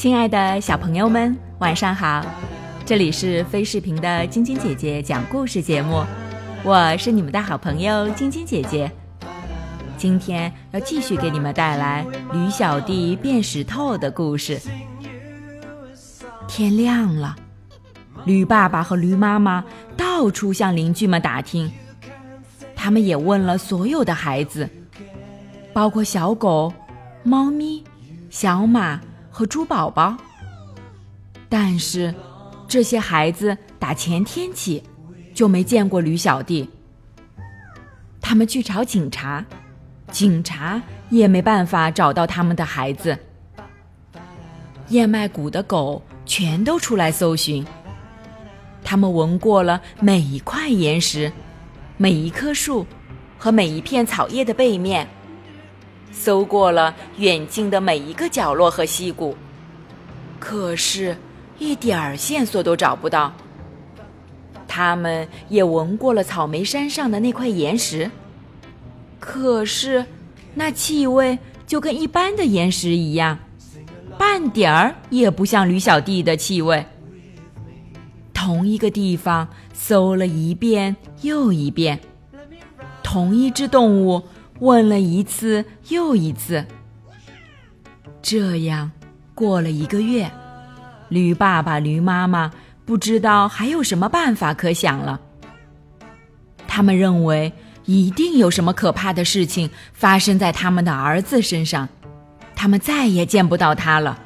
亲爱的小朋友们，晚上好！这里是飞视频的晶晶姐姐讲故事节目，我是你们的好朋友晶晶姐姐。今天要继续给你们带来驴小弟变石头的故事。天亮了，驴爸爸和驴妈妈到处向邻居们打听，他们也问了所有的孩子，包括小狗、猫咪、小马。和猪宝宝，但是这些孩子打前天起就没见过驴小弟。他们去找警察，警察也没办法找到他们的孩子。燕麦谷的狗全都出来搜寻，他们闻过了每一块岩石、每一棵树和每一片草叶的背面。搜过了远近的每一个角落和溪谷，可是，一点儿线索都找不到。他们也闻过了草莓山上的那块岩石，可是，那气味就跟一般的岩石一样，半点儿也不像驴小弟的气味。同一个地方搜了一遍又一遍，同一只动物。问了一次又一次，这样过了一个月，驴爸爸、驴妈妈不知道还有什么办法可想了。他们认为一定有什么可怕的事情发生在他们的儿子身上，他们再也见不到他了。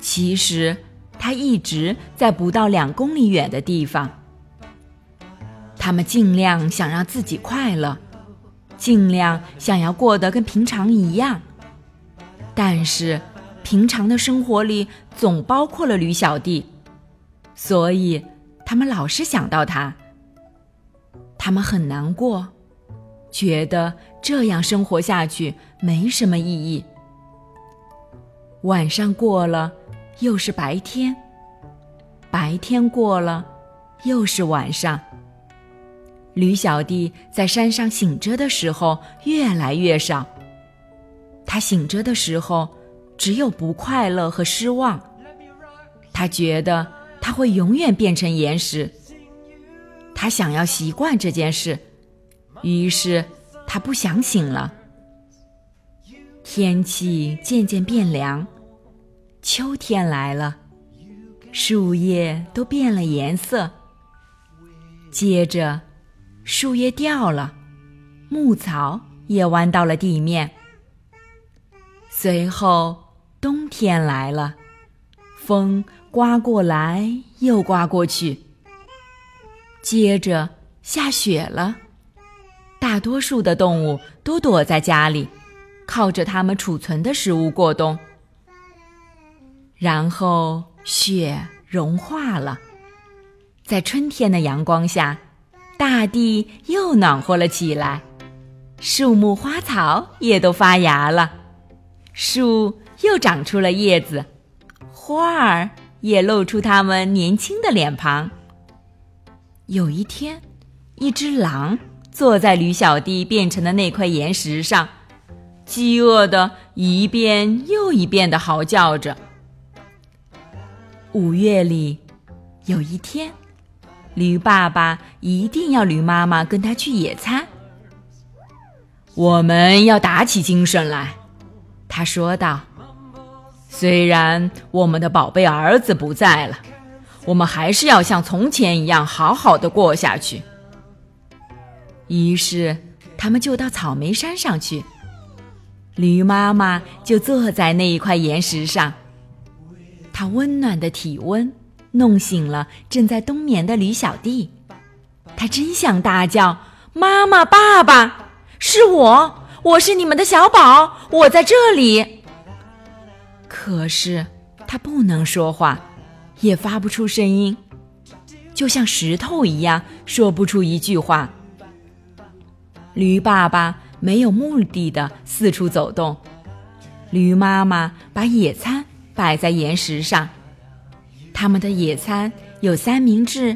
其实他一直在不到两公里远的地方。他们尽量想让自己快乐。尽量想要过得跟平常一样，但是平常的生活里总包括了驴小弟，所以他们老是想到他。他们很难过，觉得这样生活下去没什么意义。晚上过了，又是白天；白天过了，又是晚上。驴小弟在山上醒着的时候越来越少。他醒着的时候，只有不快乐和失望。他觉得他会永远变成岩石。他想要习惯这件事，于是他不想醒了。天气渐渐变凉，秋天来了，树叶都变了颜色。接着。树叶掉了，牧草也弯到了地面。随后，冬天来了，风刮过来又刮过去。接着下雪了，大多数的动物都躲在家里，靠着它们储存的食物过冬。然后雪融化了，在春天的阳光下。大地又暖和了起来，树木花草也都发芽了，树又长出了叶子，花儿也露出它们年轻的脸庞。有一天，一只狼坐在驴小弟变成的那块岩石上，饥饿的一遍又一遍的嚎叫着。五月里，有一天。驴爸爸一定要驴妈妈跟他去野餐。我们要打起精神来，他说道。虽然我们的宝贝儿子不在了，我们还是要像从前一样好好的过下去。于是，他们就到草莓山上去。驴妈妈就坐在那一块岩石上，它温暖的体温。弄醒了正在冬眠的驴小弟，他真想大叫：“妈妈，爸爸，是我，我是你们的小宝，我在这里。”可是他不能说话，也发不出声音，就像石头一样，说不出一句话。驴爸爸没有目的的四处走动，驴妈妈把野餐摆在岩石上。他们的野餐有三明治、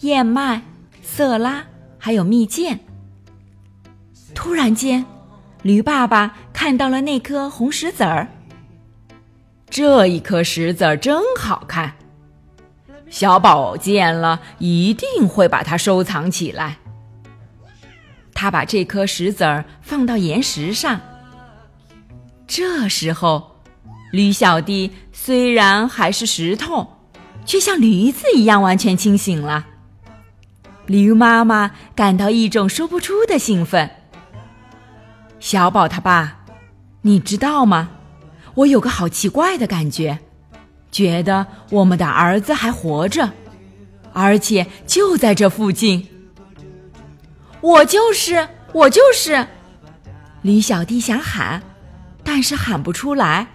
燕麦、色拉，还有蜜饯。突然间，驴爸爸看到了那颗红石子儿。这一颗石子儿真好看，小宝见了一定会把它收藏起来。他把这颗石子儿放到岩石上。这时候，驴小弟虽然还是石头，却像驴子一样完全清醒了。驴妈妈感到一种说不出的兴奋。小宝他爸，你知道吗？我有个好奇怪的感觉，觉得我们的儿子还活着，而且就在这附近。我就是，我就是。驴小弟想喊，但是喊不出来。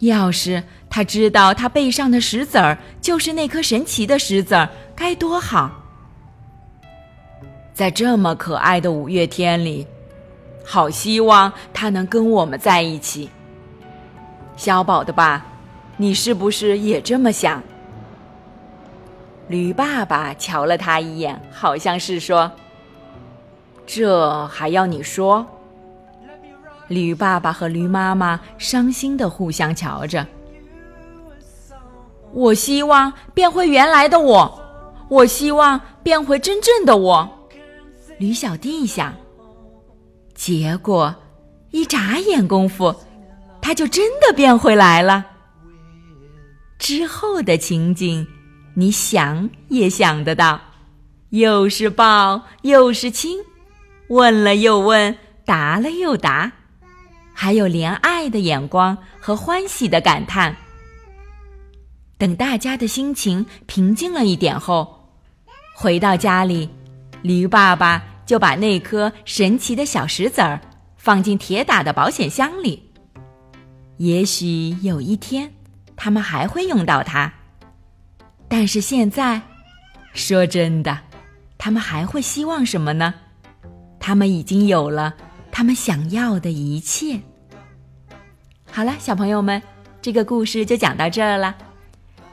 要是他知道他背上的石子儿就是那颗神奇的石子儿，该多好！在这么可爱的五月天里。好希望他能跟我们在一起。小宝的爸，你是不是也这么想？驴爸爸瞧了他一眼，好像是说：“这还要你说？”驴爸爸和驴妈妈伤心的互相瞧着。我希望变回原来的我，我希望变回真正的我。驴小弟想。结果，一眨眼功夫，他就真的变回来了。之后的情景，你想也想得到，又是抱又是亲，问了又问，答了又答，还有怜爱的眼光和欢喜的感叹。等大家的心情平静了一点后，回到家里，驴爸爸。就把那颗神奇的小石子儿放进铁打的保险箱里。也许有一天，他们还会用到它。但是现在，说真的，他们还会希望什么呢？他们已经有了他们想要的一切。好了，小朋友们，这个故事就讲到这儿了。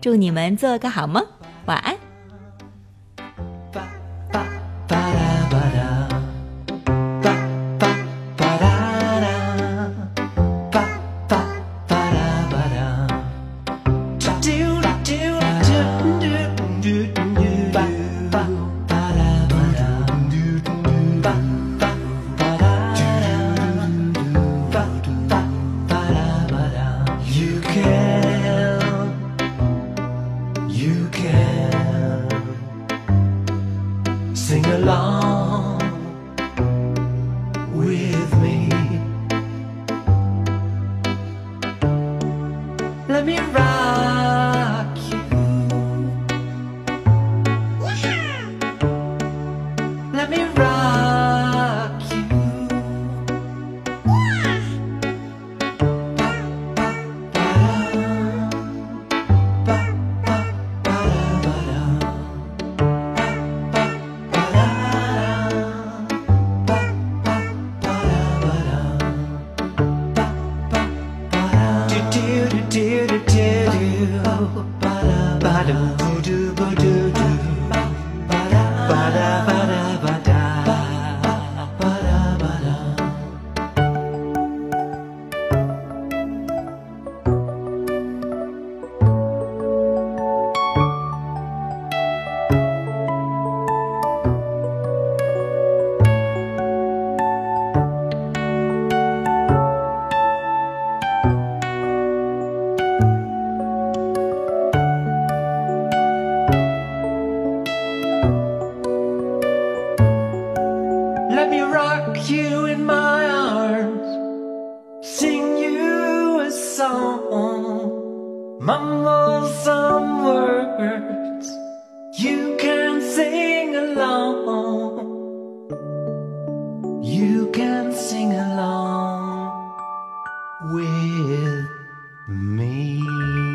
祝你们做个好梦，晚安。Let me rock you. Let me rock you in my arms, sing you a song, mumble some words. You can sing along. You can sing along with me.